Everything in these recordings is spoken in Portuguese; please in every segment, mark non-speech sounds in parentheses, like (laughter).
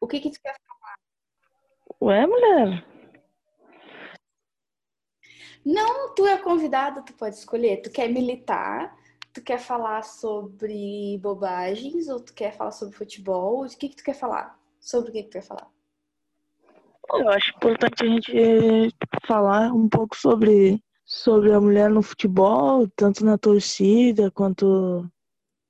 O que que tu quer Ué, mulher? Não, tu é convidada, tu pode escolher. Tu quer militar, tu quer falar sobre bobagens ou tu quer falar sobre futebol? O que que tu quer falar? Sobre o que que tu quer falar? Eu acho importante a gente falar um pouco sobre, sobre a mulher no futebol, tanto na torcida quanto.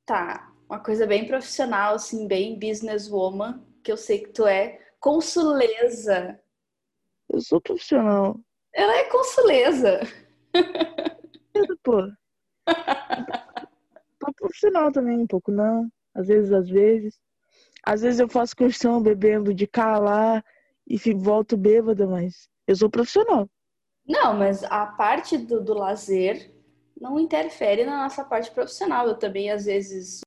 Tá, uma coisa bem profissional, assim, bem businesswoman, que eu sei que tu é. Consuleza. Eu sou profissional. Ela é consuleza. Pô. (laughs) Tô profissional também, um pouco não. Às vezes, às vezes. Às vezes eu faço questão bebendo de cá lá e fico, volto bêbada, mas eu sou profissional. Não, mas a parte do, do lazer não interfere na nossa parte profissional. Eu também, às vezes.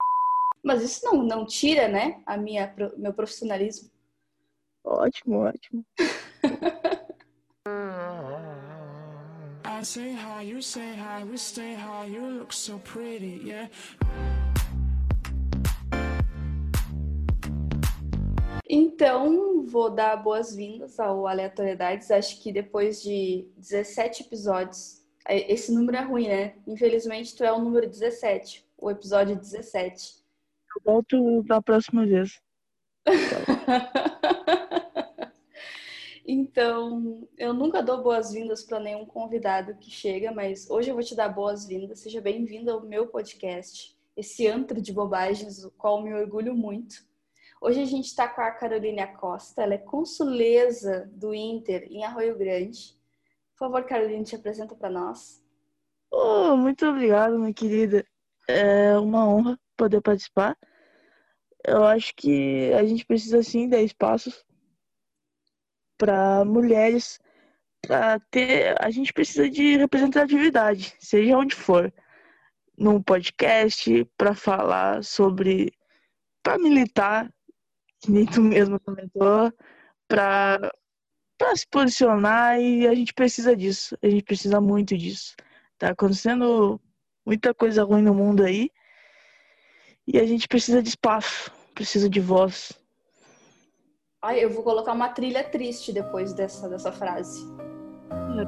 Mas isso não, não tira, né, a minha, meu profissionalismo. Ótimo, ótimo. I say hi, you say hi, we stay high, you look so pretty, yeah. Então, vou dar boas-vindas ao Aleatoriedades. Acho que depois de 17 episódios, é, esse número é ruim, né? Infelizmente, tu é o número 17, o episódio 17. Eu volto da próxima vez. (laughs) Então, eu nunca dou boas-vindas para nenhum convidado que chega, mas hoje eu vou te dar boas-vindas. Seja bem-vindo ao meu podcast, esse antro de bobagens, o qual me orgulho muito. Hoje a gente está com a Carolina Costa, ela é consuleza do Inter em Arroio Grande. Por favor, Carolina, te apresenta para nós. Oh, muito obrigado, minha querida. É uma honra poder participar. Eu acho que a gente precisa sim dar espaços para mulheres, para ter, a gente precisa de representatividade, seja onde for, num podcast para falar sobre, para militar, que nem tu mesmo comentou, para para se posicionar e a gente precisa disso, a gente precisa muito disso. Tá acontecendo muita coisa ruim no mundo aí e a gente precisa de espaço, precisa de voz. Ai, eu vou colocar uma trilha triste depois dessa, dessa frase.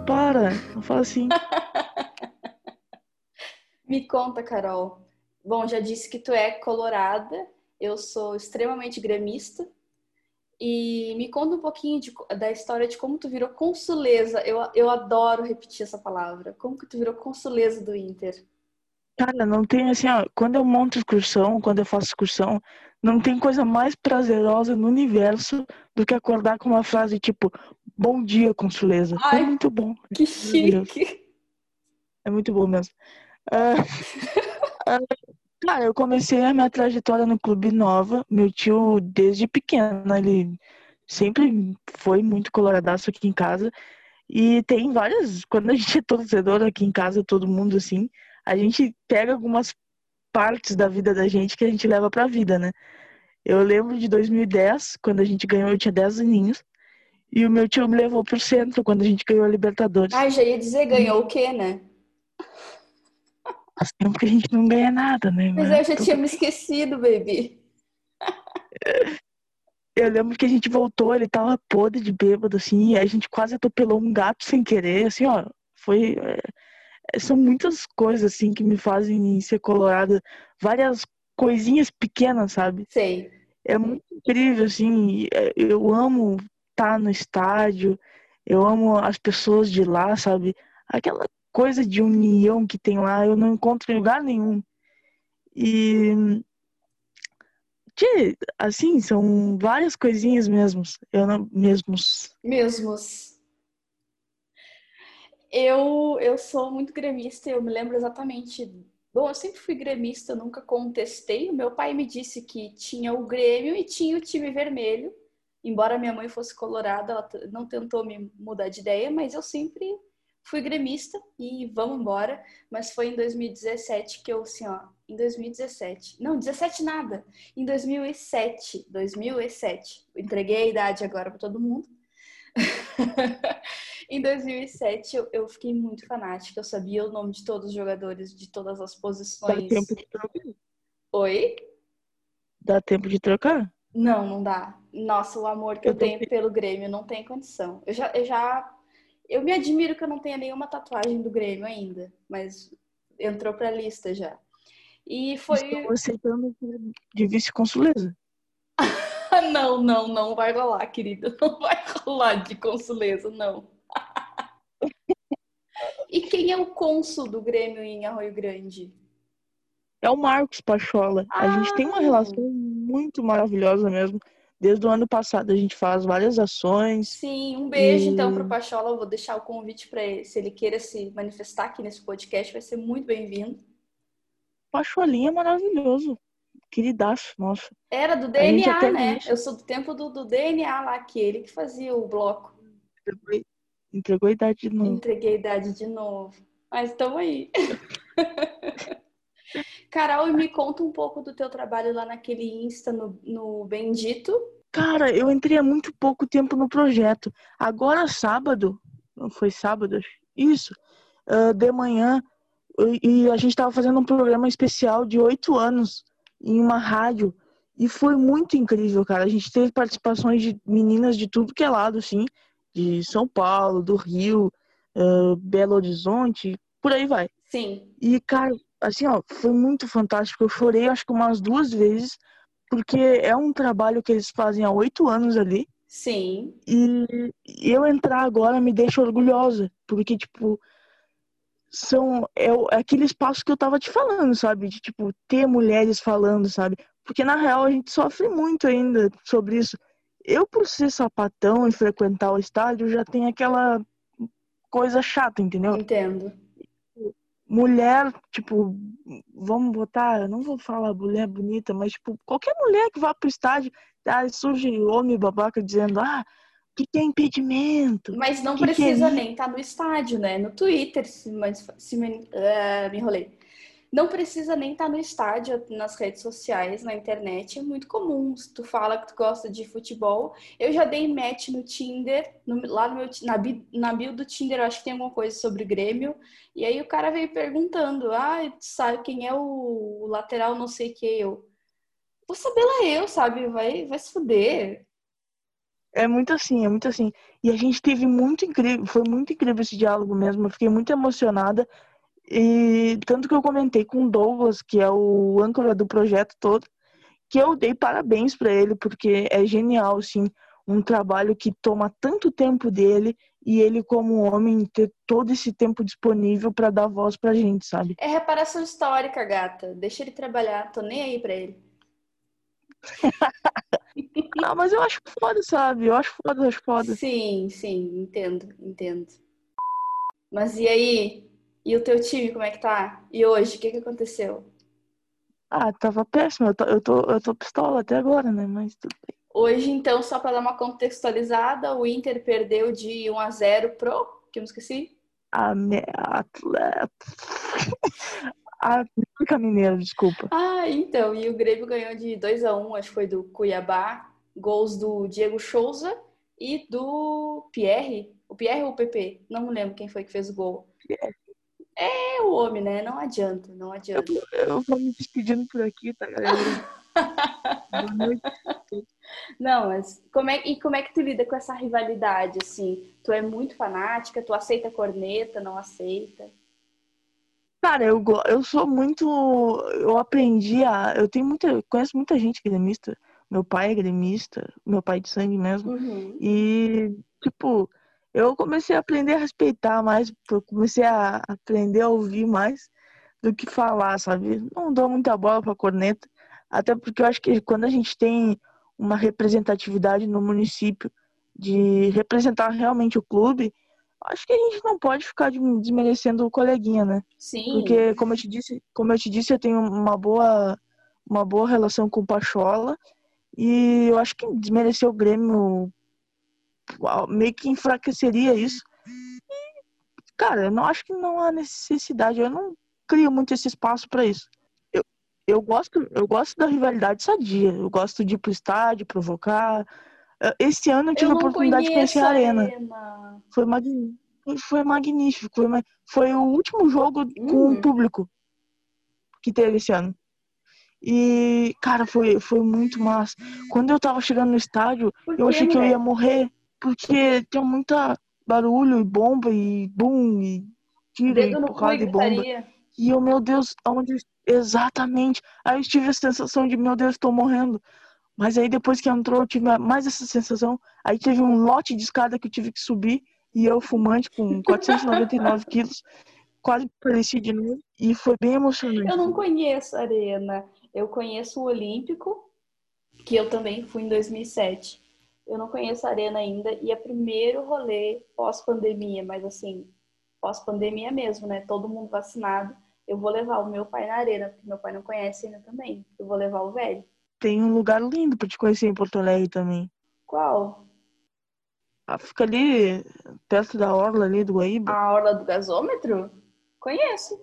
Para, não fala assim. (laughs) Me conta, Carol. Bom, já disse que tu é colorada, eu sou extremamente gremista. E me conta um pouquinho de, da história de como tu virou consuleza. Eu, eu adoro repetir essa palavra. Como que tu virou consuleza do Inter? Cara, não tem assim, ó, quando eu monto excursão, quando eu faço excursão, não tem coisa mais prazerosa no universo do que acordar com uma frase tipo Bom dia, consuleza. Ai, é muito bom. Que chique! É muito bom mesmo. Uh, uh, (laughs) cara, eu comecei a minha trajetória no Clube Nova. Meu tio, desde pequeno, ele sempre foi muito coloradaço aqui em casa. E tem várias. Quando a gente é torcedor aqui em casa, todo mundo assim, a gente pega algumas partes da vida da gente que a gente leva pra vida, né? Eu lembro de 2010, quando a gente ganhou, eu tinha 10 aninhos. E o meu tio me levou pro centro quando a gente ganhou a Libertadores. Ai, já ia dizer, ganhou o quê, né? Faz tempo que a gente não ganha nada, né? Mas eu já tinha me esquecido, baby. Eu lembro que a gente voltou, ele tava podre de bêbado, assim, e a gente quase atropelou um gato sem querer, assim, ó. Foi. São muitas coisas, assim, que me fazem ser colorada. Várias coisinhas pequenas, sabe? Sei. É muito incrível, assim. É, eu amo estar no estádio, eu amo as pessoas de lá, sabe? Aquela coisa de união que tem lá, eu não encontro em lugar nenhum. E. Que, assim, são várias coisinhas mesmos. Eu não. Mesmos. Mesmos. Eu, eu sou muito gremista, eu me lembro exatamente Bom, eu sempre fui gremista, nunca contestei. O meu pai me disse que tinha o Grêmio e tinha o time vermelho. Embora minha mãe fosse colorada, ela não tentou me mudar de ideia, mas eu sempre fui gremista e vamos embora. Mas foi em 2017 que eu, assim, ó, em 2017, não, 17 nada, em 2007, 2007, entreguei a idade agora para todo mundo. (laughs) em 2007 eu, eu, fiquei muito fanática. Eu sabia o nome de todos os jogadores, de todas as posições. Dá tempo de trocar? Oi? Dá tempo de trocar? Não, não dá. Nossa, o amor que eu, Eu tenho pelo Grêmio não tem condição. Eu já, eu já. Eu me admiro que eu não tenha nenhuma tatuagem do Grêmio ainda, mas entrou pra lista já. E foi. Estou aceitando de vice-consuleza. (laughs) Não, não, não vai rolar, querida. Não vai rolar de consuleza, não. E quem é o cônsul do Grêmio em Arroio Grande? É o Marcos Pachola. A gente tem uma Ah. relação muito maravilhosa mesmo. Desde o ano passado a gente faz várias ações. Sim, um beijo E- então pro Pachola. Eu vou deixar o convite para ele. Se ele queira se manifestar aqui nesse podcast, vai ser muito bem-vindo. Pacholinha é maravilhoso. Queridaço, nossa. Era do DNA, né? Eu sou do tempo do, do DNA lá, aquele que fazia o bloco. Entregou, a idade de novo. Entreguei a idade de novo. Mas estamos aí. (laughs) Carol, me conta um pouco do teu trabalho lá naquele Insta no, no Bendito. Cara, eu entrei há muito pouco tempo no projeto. Agora, sábado, não foi sábado? Isso, ah, de manhã, e, e a gente tava fazendo um programa especial de oito anos em uma rádio. E foi muito incrível, cara. A gente teve participações de meninas de tudo que é lado, assim, de São Paulo, do Rio, ah, Belo Horizonte, por aí vai. Sim. E, cara, assim, ó, foi muito fantástico. Eu chorei acho que umas duas vezes, porque é um trabalho que eles fazem há oito anos ali. Sim. E eu entrar agora me deixa orgulhosa, porque, tipo, são é, é aquele espaço que eu tava te falando, sabe? De, tipo, ter mulheres falando, sabe? Porque, na real, a gente sofre muito ainda sobre isso. Eu, por ser sapatão e frequentar o estádio, já tenho aquela coisa chata, entendeu? Entendo. mulher, tipo, vamos botar, eu não vou falar mulher bonita, mas tipo, qualquer mulher que vá pro estádio, aí surge homem babaca dizendo, ah, que tem impedimento. Mas não Que que é precisa nem estar no estádio, né? No Twitter, se, mas- se me, ah, me enrolei. Não precisa nem estar no estádio, nas redes sociais, na internet. É muito comum. Se tu fala que tu gosta de futebol. Eu já dei match no Tinder, no- lá no meu, na, na bio do Tinder, eu acho que tem alguma coisa sobre Grêmio. E aí o cara veio perguntando: Ah, sabe quem é o, o lateral, não sei o que eu. Vou saber lá eu, sabe? Vai, vai se fuder. É muito assim, é muito assim. E a gente teve muito incrível, foi muito incrível esse diálogo mesmo. Eu fiquei muito emocionada. E tanto que eu comentei com o Douglas, que é o âncora do projeto todo, que eu dei parabéns pra ele, porque é genial, assim, um trabalho que toma tanto tempo dele e ele, como homem, ter todo esse tempo disponível pra dar voz pra gente, sabe? É reparação histórica, gata. Deixa ele trabalhar, tô nem aí pra ele. (laughs) Não, mas eu acho foda, sabe? Eu acho foda, eu acho foda. Sim, sim, entendo, entendo. Mas e aí? E o teu time, como é que tá? E hoje, o que que aconteceu? Ah, tava péssimo, eu tô, eu tô, eu tô pistola até agora, né? Mas tudo bem. Hoje, então, só pra dar uma contextualizada, o Inter perdeu de 1 a 0 pro, que eu me esqueci? A me... atleta. (laughs) A América Mineiro, desculpa. Ah, então, e o Grêmio ganhou de 2 a 1, acho que foi do Cuiabá, gols do Diego Souza e do Pierre, o Pierre ou o PP? Não me lembro quem foi que fez o gol. É o homem, né? Não adianta, não adianta. Eu vou me despedindo por aqui, tá, galera? (laughs) Boa noite. Não, mas como é, e como é que tu lida com essa rivalidade, assim? Tu é muito fanática, tu aceita corneta, não aceita? Cara, eu, eu sou muito. Eu aprendi a. Eu tenho muita. eu Conheço muita gente gremista. Meu pai é gremista, meu pai de sangue mesmo. Uhum. E, tipo, eu comecei a aprender a respeitar mais, eu comecei a aprender a ouvir mais do que falar, sabe? Não dou muita bola pra corneta, até porque eu acho que quando a gente tem uma representatividade no município de representar realmente o clube, acho que a gente não pode ficar de- desmerecendo o coleguinha, né? Sim. Porque, como eu te disse, como eu te disse, eu tenho uma boa, uma boa relação com o Pachola. E eu acho que desmerecer o Grêmio meio que enfraqueceria isso. E, cara, eu não acho que não há necessidade. Eu não crio muito esse espaço para isso. Eu, eu gosto, eu gosto da rivalidade sadia. Eu gosto de ir pro estádio, provocar. Eh, Esse ano eu tive Eu a oportunidade de conhecer a Arena. Arena. Foi magnífico. Foi magnífico. Foi, o último jogo com Hum. o público que teve esse ano. E, cara, foi, foi muito massa. Quando eu tava chegando no estádio, Por eu achei que eu ia morrer. Porque tinha muita barulho e bomba e bum, e tiro e Dedo e porrada e bomba. E eu, meu Deus, aonde. Exatamente. Aí eu tive a sensação de, meu Deus, tô morrendo. Mas aí depois que entrou, eu tive mais essa sensação. Aí teve um lote de escada que eu tive que subir. E eu, fumante, com (laughs) 499 quilos, quase pareci de novo. E foi bem emocionante. Eu não conheço a Arena. Eu conheço o Olímpico, que eu também fui em 2007. Eu não conheço a Arena ainda. E é primeiro rolê pós-pandemia, mas assim, pós-pandemia mesmo, né? Todo mundo vacinado. Eu vou levar o meu pai na Arena, porque meu pai não conhece ainda também. Eu vou levar o velho. Tem um lugar lindo pra te conhecer em Porto Alegre também. Qual? Ah, Fica ali, perto da orla ali do Guaíba. A Orla do Gasômetro? Conheço.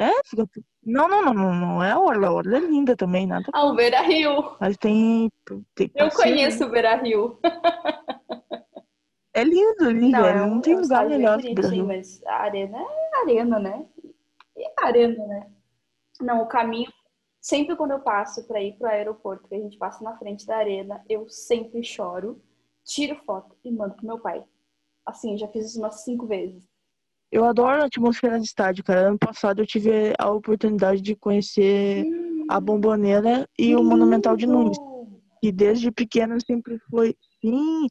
É, fica. Não, não, não, não, não é a orla. A orla é linda também, nada. Ah, o Beira Rio. Mas tem. tem Eu conheço o Beira Rio. É lindo ali, velho. é um- Não tem é um lugar melhor que o bonitinho, Brasil. Mas a arena é arena, né? É arena, né? Não, o caminho, sempre quando eu passo para ir pro aeroporto, que a gente passa na frente da arena, eu sempre choro, tiro foto e mando pro meu pai. Assim, já fiz isso umas cinco vezes. Eu adoro a atmosfera de estádio, cara. Ano passado eu tive a oportunidade de conhecer a Bomboneira e o Monumental de Nunes. E desde pequena sempre foi. Sim,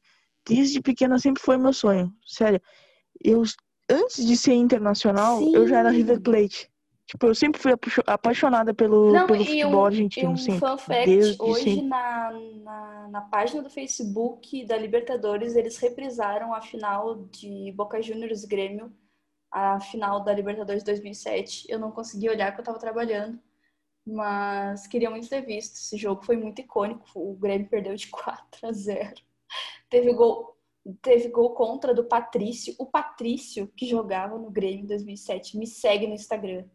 desde pequena sempre foi meu sonho. Sério. Eu, antes de ser internacional, eu já era Sim. River Plate. Tipo, eu sempre fui apaixo- apaixonada pelo, Não, pelo futebol um, argentino, um fun fact, Desde hoje sempre. na, na, na página do Facebook da Libertadores, eles reprisaram a final de Boca Juniors Grêmio, a final da Libertadores 2007. Eu não consegui olhar porque eu tava trabalhando, mas queria muito ter visto. Esse jogo foi muito icônico, o Grêmio perdeu de (laughs) 4 a 0. Teve gol, teve gol contra do Patrício. O Patrício, que jogava no Grêmio em 2007, me segue no Instagram,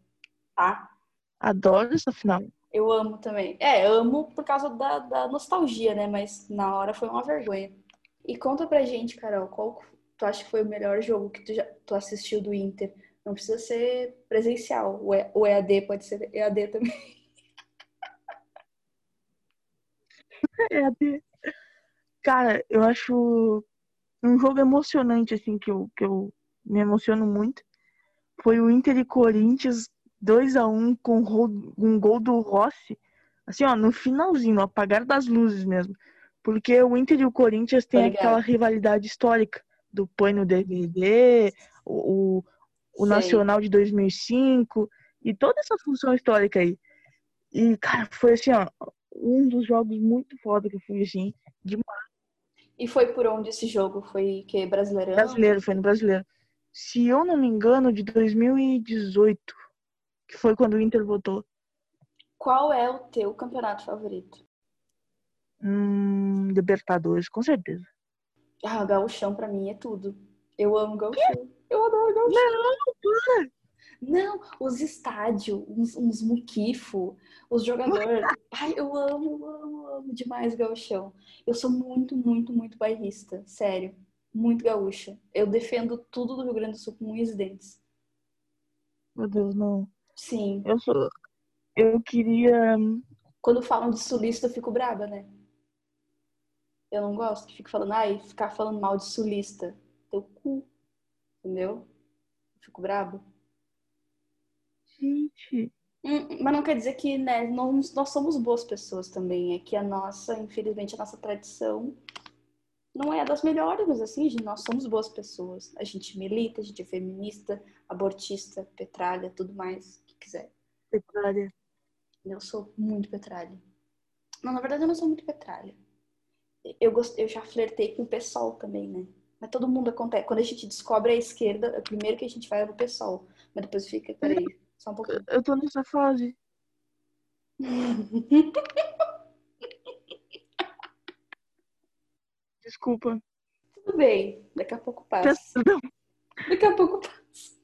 tá? Adoro essa final. Eu amo também. É, amo por causa da, da nostalgia, né? Mas na hora foi uma vergonha. E conta pra gente, Carol, qual tu acha que foi o melhor jogo que tu, já, tu assistiu do Inter? Não precisa ser presencial. O EAD pode ser EAD também. (laughs) De- Cara, eu acho um jogo emocionante, assim, que eu, que eu me emociono muito. Foi o Inter e Corinthians 2x1 com ro- um gol do Rossi. Assim, ó, no finalzinho, no apagar das luzes mesmo. Porque o Inter e o Corinthians têm ligado. aquela rivalidade histórica do Põe no DVD, o, o. Nacional de 2005 e toda essa função histórica aí. E, cara, foi assim, ó, um dos jogos muito foda que eu fui, assim, de E foi por onde esse jogo? Foi que Brasileirão? brasileiro, foi no brasileiro. Se eu não me engano, de 2018, que foi quando o Inter votou. Qual é o teu campeonato favorito? Hum, Libertadores, com certeza. Ah, gauchão pra mim é tudo. Eu amo gauchão. Eu adoro gauchão. Não, os estádios, uns, uns muquifo, os jogadores. Ai, eu amo, eu amo, amo demais gauchão. Eu sou muito, muito, muito bairrista, sério. Muito gaúcha. Eu defendo tudo do Rio Grande do Sul com unhas e dentes. Meu Deus, não. Sim. Eu sou. Eu queria. Quando falam de sulista, eu fico braba, né? Eu não gosto que fique falando, ai, ficar falando mal de sulista. Teu cu. Entendeu? Eu fico braba. Gente. Hum, Mas não quer dizer que né, nós, nós somos boas pessoas também. É que a nossa, infelizmente, a nossa tradição não é das melhores, mas assim, gente, nós somos boas pessoas. A gente milita, a gente é feminista, abortista, petralha, tudo mais que quiser. Petralha. Eu sou muito petralha. Não, na verdade, eu não sou muito petralha. Eu, gost... eu já flertei com o PSOL também, né? Mas todo mundo acontece. Quando a gente descobre a esquerda, o primeiro que a gente vai é no PSOL. Mas depois fica, peraí, só um pouquinho. Eu tô nessa fase. (laughs) Desculpa. Tudo bem, daqui a pouco passa. Não. (laughs) Daqui a pouco passa.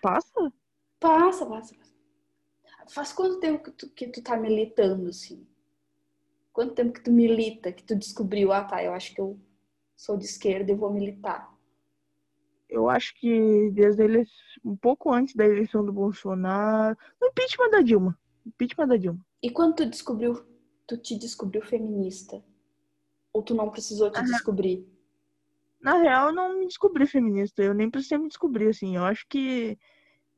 Passa? Passa, passa, passa. Faz quanto tempo que tu, que tu tá militando, assim? Quanto tempo que tu milita, que tu descobriu, ah tá, eu acho que eu sou de esquerda e vou militar. Eu acho que desde ele um pouco antes da eleição do Bolsonaro. No impeachment da Dilma. Impeachment da Dilma. E quando tu descobriu, tu te descobriu feminista? Ou tu não precisou te Ah, descobrir? Na real, eu não me descobri feminista. Eu nem precisei me descobrir, assim. Eu acho que.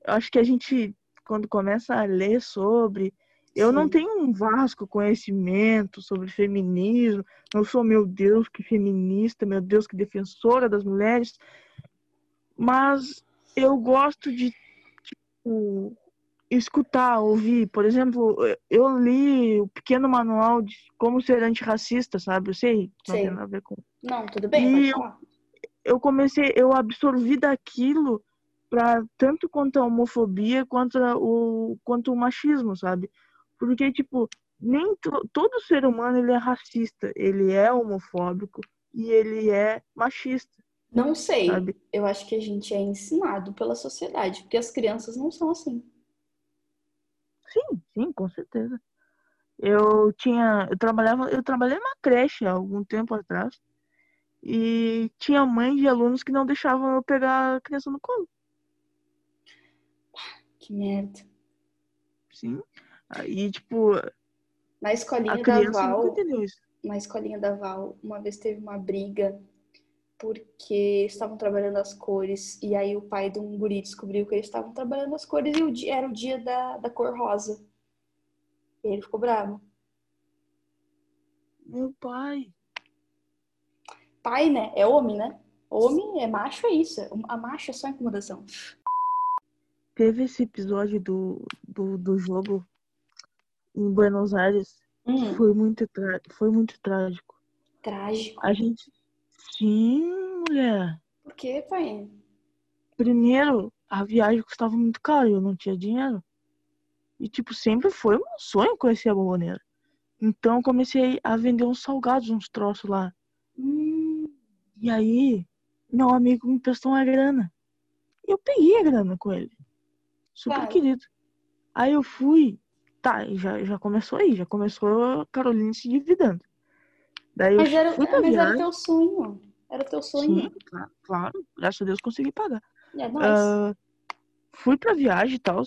Eu acho que a gente, quando começa a ler sobre. Eu não tenho um vasco conhecimento sobre feminismo. Não sou, meu Deus, que feminista, meu Deus, que defensora das mulheres. Mas eu gosto de, tipo, escutar, ouvir. Por exemplo, eu li o pequeno manual de como ser antirracista, sabe? Eu sei, não Sei. tem nada a ver com Não, tudo bem, E eu- eu comecei, eu absorvi daquilo para tanto quanto a homofobia quanto o quanto o machismo, sabe? Porque tipo, nem to- todo ser humano ele é racista, ele é homofóbico e ele é machista, Não sei. sabe? Eu acho que a gente é ensinado pela sociedade, porque as crianças não são assim. Sim, sim, com certeza. Eu tinha, eu trabalhava, eu trabalhei numa creche há algum tempo atrás e tinha mães de alunos que não deixavam eu pegar a criança no colo. Que merda. Sim. Aí, tipo, Na escolinha da Val, na escolinha da Val, uma vez teve uma briga porque estavam trabalhando as cores e aí o pai de um guri descobriu que eles estavam trabalhando as cores e o dia, era o dia da, da cor rosa. E ele ficou bravo. Meu pai. Pai, né? É homem, né? Homem é macho, é isso. A macho é só incomodação. Teve esse episódio do, do, do jogo em Buenos Aires. Hum, Foi muito, foi muito trágico. trágico. A gente. Sim, mulher. Por quê, pai? Primeiro, a viagem custava muito caro e eu não tinha dinheiro. E, tipo, sempre foi um sonho conhecer a bomboneira. Então, comecei a vender uns salgados, uns troços lá. Hum, E aí, meu amigo me emprestou uma grana. Eu peguei a grana com ele. Super Claro. querido. Aí eu fui. Tá, e já, já começou aí, já começou a Caroline se dividendo. Daí eu mas era, fui mas era viagem. teu sonho. Era teu sonho. Sim, claro, claro. Graças a Deus consegui pagar. É nóis. Ah, fui pra viagem e tal.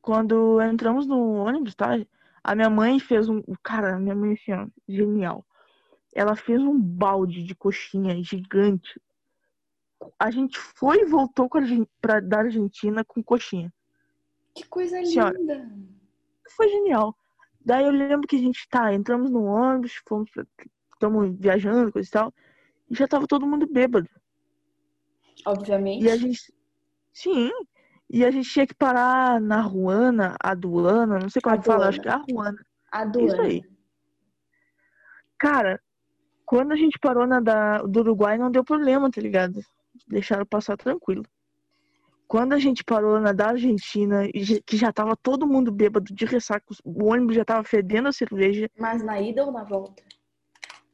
Quando entramos no ônibus, tá? A minha mãe fez um. Cara, a minha mãe assim, ó, genial. Ela fez um balde de coxinha gigante. A gente foi e voltou pra, da Argentina com coxinha. Que coisa senhora. linda. Foi genial. Daí eu lembro que a gente tá, entramos no ônibus, fomos pra, estamos viajando, coisa e tal. E já tava todo mundo bêbado. Obviamente. E a gente. Sim. E a gente tinha que parar na Ruana, Aduana, não sei como é que fala, acho que é a Ruana. A Isso Duana. aí. Cara, quando a gente parou na da, do Uruguai, não deu problema, tá ligado? Deixaram passar tranquilo. Quando a gente parou na da Argentina, e que já tava todo mundo bêbado de ressaca, o ônibus já tava fedendo a cerveja, Mas na ida ou na volta?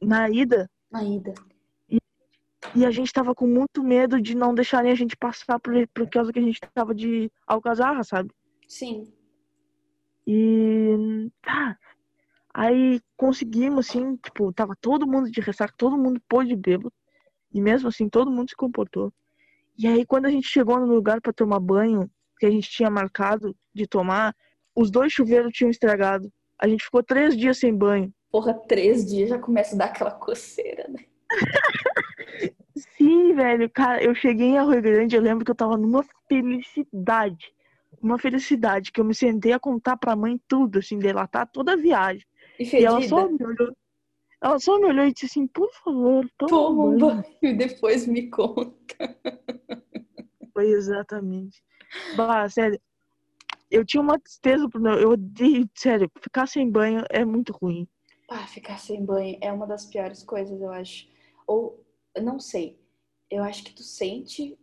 na ida, Na ida. e a gente tava com muito medo de não deixarem a gente passar por, por causa que a gente tava de alcazarra, sabe? Sim. E tá. Aí conseguimos, assim, tipo, tava todo mundo de ressaca, todo mundo pôde bêbado. E mesmo assim, todo mundo se comportou. E aí, quando a gente chegou no lugar pra tomar banho, que a gente tinha marcado de tomar, os dois chuveiros tinham estragado. A gente ficou três dias sem banho. Porra, três dias já começa a dar aquela coceira, né? (laughs) Sim, velho, cara, eu cheguei em Arroio Grande, eu lembro que eu tava numa felicidade. Uma felicidade, que eu me sentei a contar pra mãe tudo, assim, delatar toda a viagem. E E ela só me olhou. Ela só me olhou e disse assim, por favor, toma, Toma um banho. banho e depois me conta. Foi exatamente. Bah, sério. Eu tinha uma tristeza pro meu. Eu odeio, sério, ficar sem banho é muito ruim. Ah, ficar sem banho é uma das piores coisas, eu acho. Ou, não sei. Eu acho que tu sente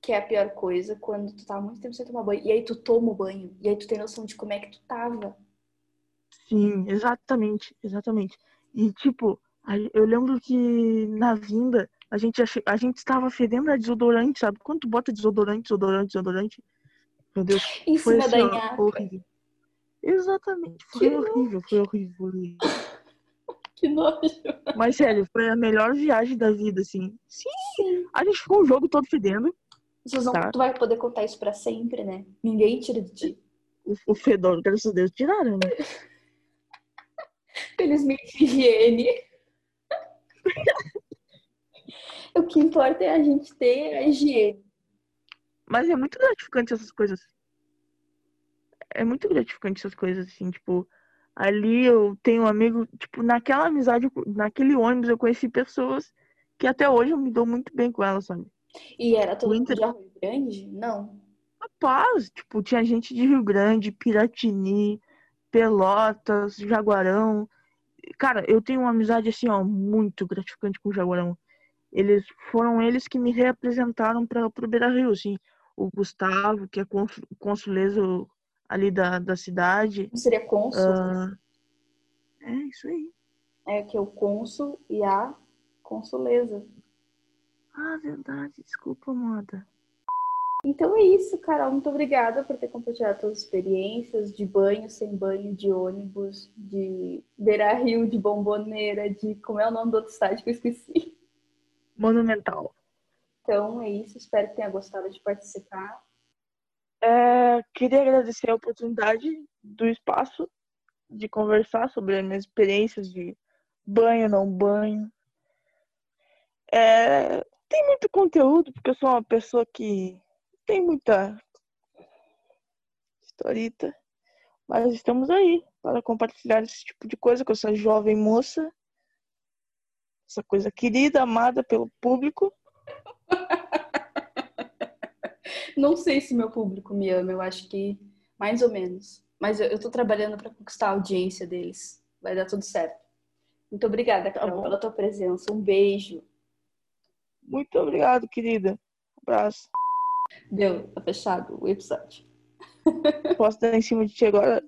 que é a pior coisa quando tu tá há muito tempo sem tomar banho. E aí tu toma o banho. E aí tu tem noção de como é que tu tava. Sim, exatamente, exatamente. E tipo, eu lembro que na vinda a gente, a gente estava fedendo a desodorante, sabe? Quando tu bota desodorante, desodorante, desodorante. Meu Deus, Em foi cima assim, da ó, horrível. Exatamente, foi Que horrível, foi horrível, horrível. (laughs) Que nojo. Mas sério, foi a melhor viagem da vida, assim. Sim, Sim. a gente ficou o jogo todo fedendo. Não, Tá. Tu vai poder contar isso pra sempre, né? Ninguém tira de ti. O, o fedor, graças a Deus, tiraram, né? Felizmente, higiene. O que importa é a gente ter a higiene. Mas é muito gratificante essas coisas. É muito gratificante essas coisas, assim, tipo, ali eu tenho um amigo, tipo, naquela amizade, naquele ônibus eu conheci pessoas que até hoje eu me dou muito bem com elas, sabe? E era todo mundo de Rio Grande? Não. Rapaz, tipo, tinha gente de Rio Grande, Piratini, Pelotas, Jaguarão. Cara, eu tenho uma amizade assim, ó, muito gratificante com o Jaguarão. Eles foram eles que me reapresentaram para pro Beira-Rio, assim. O Gustavo, que é cons- consuleiro ali da, da cidade. Não seria cônsul? Ah, é isso aí. É que é o cônsul e a consuleza. Ah, verdade. Desculpa, moda. Então é isso, Carol. Muito obrigada por ter compartilhado suas experiências de banho, sem banho, de ônibus, de beira-rio, de bomboneira, de como é o nome do outro estádio que eu esqueci. Monumental. Então é isso. Espero que tenha gostado de participar. É, queria agradecer a oportunidade do espaço de conversar sobre as minhas experiências de banho, não banho. É, tem muito conteúdo, porque eu sou uma pessoa que tem muita historita, mas estamos aí para compartilhar esse tipo de coisa com essa jovem moça, essa coisa querida, amada pelo público. (laughs) Não sei se meu público me ama, eu acho que mais ou menos. Mas eu, tô trabalhando para conquistar a audiência deles. Vai dar tudo certo. Muito obrigada, Carol, bom. pela tua presença. Um beijo. Muito obrigado, querida. Abraço. Deu, tá fechado o episódio. Posso dar em cima de ti agora?